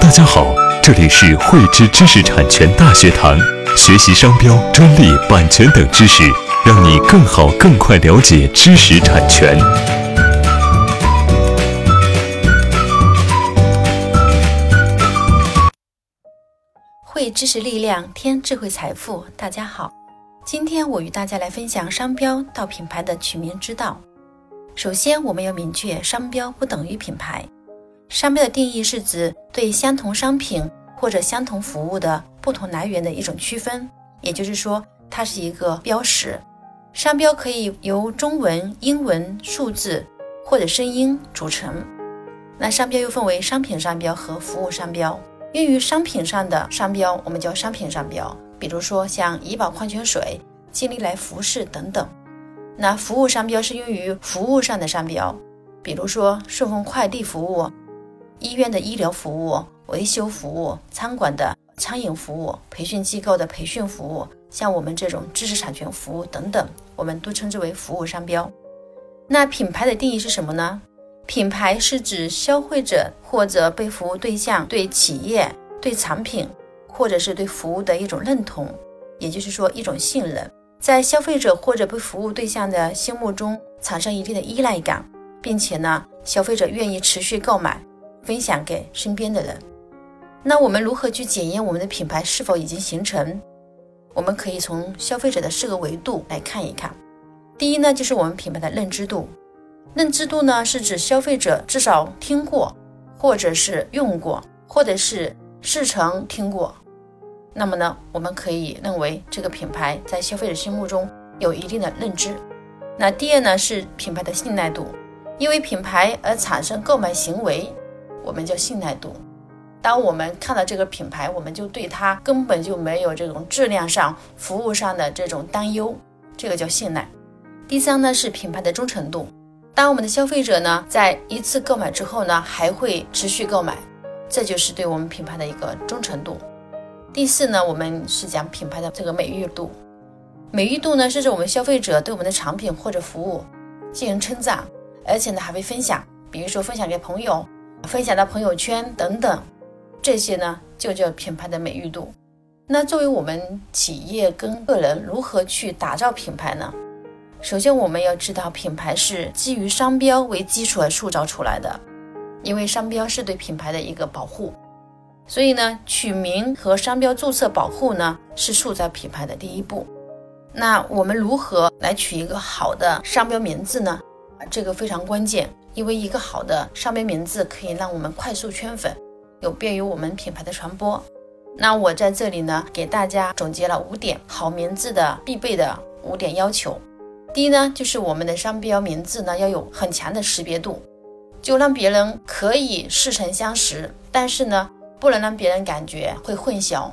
大家好，这里是汇知知识产权大学堂，学习商标、专利、版权等知识，让你更好、更快了解知识产权。汇知识力量，添智慧财富。大家好，今天我与大家来分享商标到品牌的取名之道。首先，我们要明确，商标不等于品牌。商标的定义是指对相同商品或者相同服务的不同来源的一种区分，也就是说，它是一个标识。商标可以由中文、英文、数字或者声音组成。那商标又分为商品商标和服务商标。用于商品上的商标，我们叫商品商标，比如说像怡宝矿泉水、金利来服饰等等。那服务商标是用于服务上的商标，比如说顺丰快递服务。医院的医疗服务、维修服务、餐馆的餐饮服务、培训机构的培训服务，像我们这种知识产权服务等等，我们都称之为服务商标。那品牌的定义是什么呢？品牌是指消费者或者被服务对象对企业、对产品或者是对服务的一种认同，也就是说一种信任，在消费者或者被服务对象的心目中产生一定的依赖感，并且呢，消费者愿意持续购买。分享给身边的人。那我们如何去检验我们的品牌是否已经形成？我们可以从消费者的四个维度来看一看。第一呢，就是我们品牌的认知度。认知度呢，是指消费者至少听过，或者是用过，或者是似曾听过。那么呢，我们可以认为这个品牌在消费者心目中有一定的认知。那第二呢，是品牌的信赖度，因为品牌而产生购买行为。我们叫信赖度。当我们看到这个品牌，我们就对它根本就没有这种质量上、服务上的这种担忧，这个叫信赖。第三呢是品牌的忠诚度。当我们的消费者呢在一次购买之后呢还会持续购买，这就是对我们品牌的一个忠诚度。第四呢我们是讲品牌的这个美誉度。美誉度呢是指我们消费者对我们的产品或者服务进行称赞，而且呢还会分享，比如说分享给朋友。分享到朋友圈等等，这些呢就叫品牌的美誉度。那作为我们企业跟个人如何去打造品牌呢？首先我们要知道，品牌是基于商标为基础而塑造出来的，因为商标是对品牌的一个保护。所以呢，取名和商标注册保护呢是塑造品牌的第一步。那我们如何来取一个好的商标名字呢？这个非常关键。因为一个好的商标名字可以让我们快速圈粉，有便于我们品牌的传播。那我在这里呢，给大家总结了五点好名字的必备的五点要求。第一呢，就是我们的商标名字呢要有很强的识别度，就让别人可以似曾相识，但是呢，不能让别人感觉会混淆，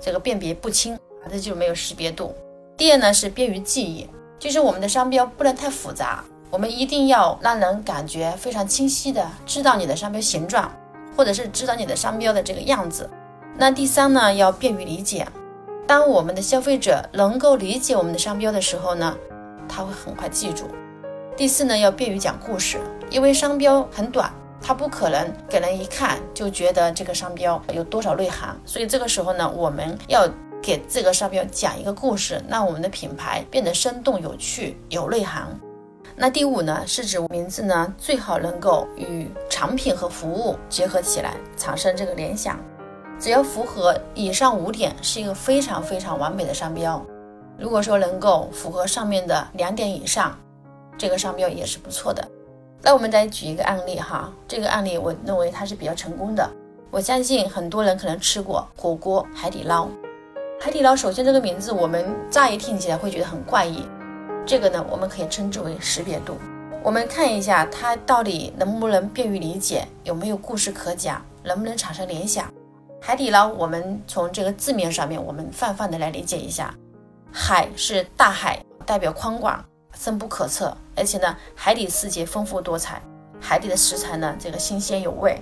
这个辨别不清，这就没有识别度。第二呢，是便于记忆，就是我们的商标不能太复杂。我们一定要让人感觉非常清晰的知道你的商标形状，或者是知道你的商标的这个样子。那第三呢，要便于理解。当我们的消费者能够理解我们的商标的时候呢，他会很快记住。第四呢，要便于讲故事，因为商标很短，它不可能给人一看就觉得这个商标有多少内涵。所以这个时候呢，我们要给这个商标讲一个故事，让我们的品牌变得生动有趣、有内涵。那第五呢，是指名字呢最好能够与产品和服务结合起来，产生这个联想。只要符合以上五点，是一个非常非常完美的商标。如果说能够符合上面的两点以上，这个商标也是不错的。那我们再举一个案例哈，这个案例我认为它是比较成功的。我相信很多人可能吃过火锅海底捞。海底捞首先这个名字我们乍一听起来会觉得很怪异。这个呢，我们可以称之为识别度。我们看一下它到底能不能便于理解，有没有故事可讲，能不能产生联想。海底捞，我们从这个字面上面，我们泛泛的来理解一下，海是大海，代表宽广、深不可测，而且呢，海底世界丰富多彩，海底的食材呢，这个新鲜有味。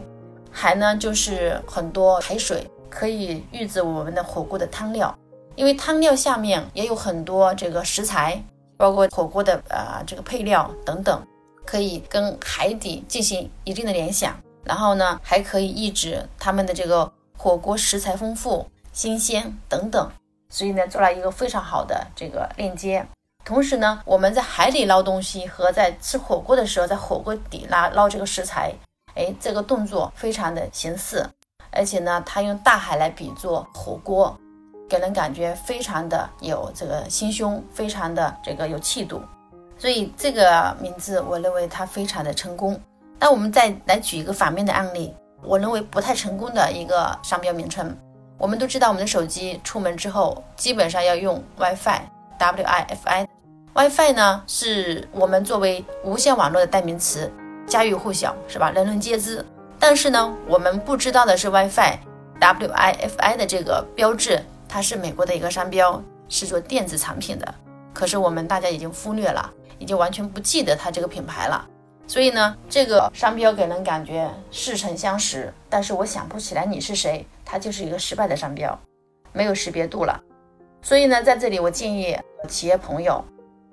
海呢，就是很多海水可以预制我们的火锅的汤料，因为汤料下面也有很多这个食材。包括火锅的呃这个配料等等，可以跟海底进行一定的联想，然后呢还可以抑制他们的这个火锅食材丰富、新鲜等等，所以呢做了一个非常好的这个链接。同时呢，我们在海里捞东西和在吃火锅的时候，在火锅底捞捞这个食材，哎，这个动作非常的形似，而且呢，它用大海来比作火锅，给人感觉非常的有这个心胸，非常的这个有气度，所以这个名字我认为它非常的成功。那我们再来举一个反面的案例，我认为不太成功的一个商标名称。我们都知道，我们的手机出门之后基本上要用 WiFi，WiFi。WiFi 呢，是我们作为无线网络的代名词，家喻户晓，是吧？人人皆知。但是呢，我们不知道的是，WiFi，WiFi 的这个标志，它是美国的一个商标，是做电子产品的。可是我们大家已经忽略了，已经完全不记得它这个品牌了。所以呢，这个商标给人感觉似曾相识，但是我想不起来你是谁，它就是一个失败的商标，没有识别度了。所以呢，在这里我建议企业朋友。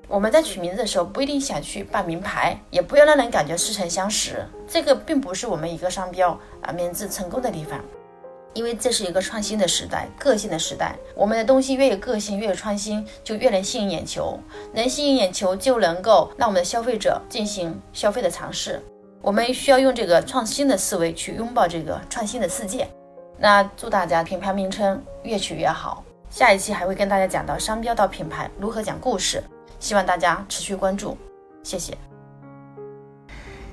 我们在取名字的时候，不一定想去办名牌，也不要让人感觉似曾相识。这个并不是我们一个商标啊名字成功的地方，因为这是一个创新的时代，个性的时代。我们的东西越有个性，越有创新，就越能吸引眼球。能吸引眼球，就能够让我们的消费者进行消费的尝试。我们需要用这个创新的思维去拥抱这个创新的世界。那祝大家品牌名称越取越好。下一期还会跟大家讲到商标到品牌如何讲故事。希望大家持续关注，谢谢。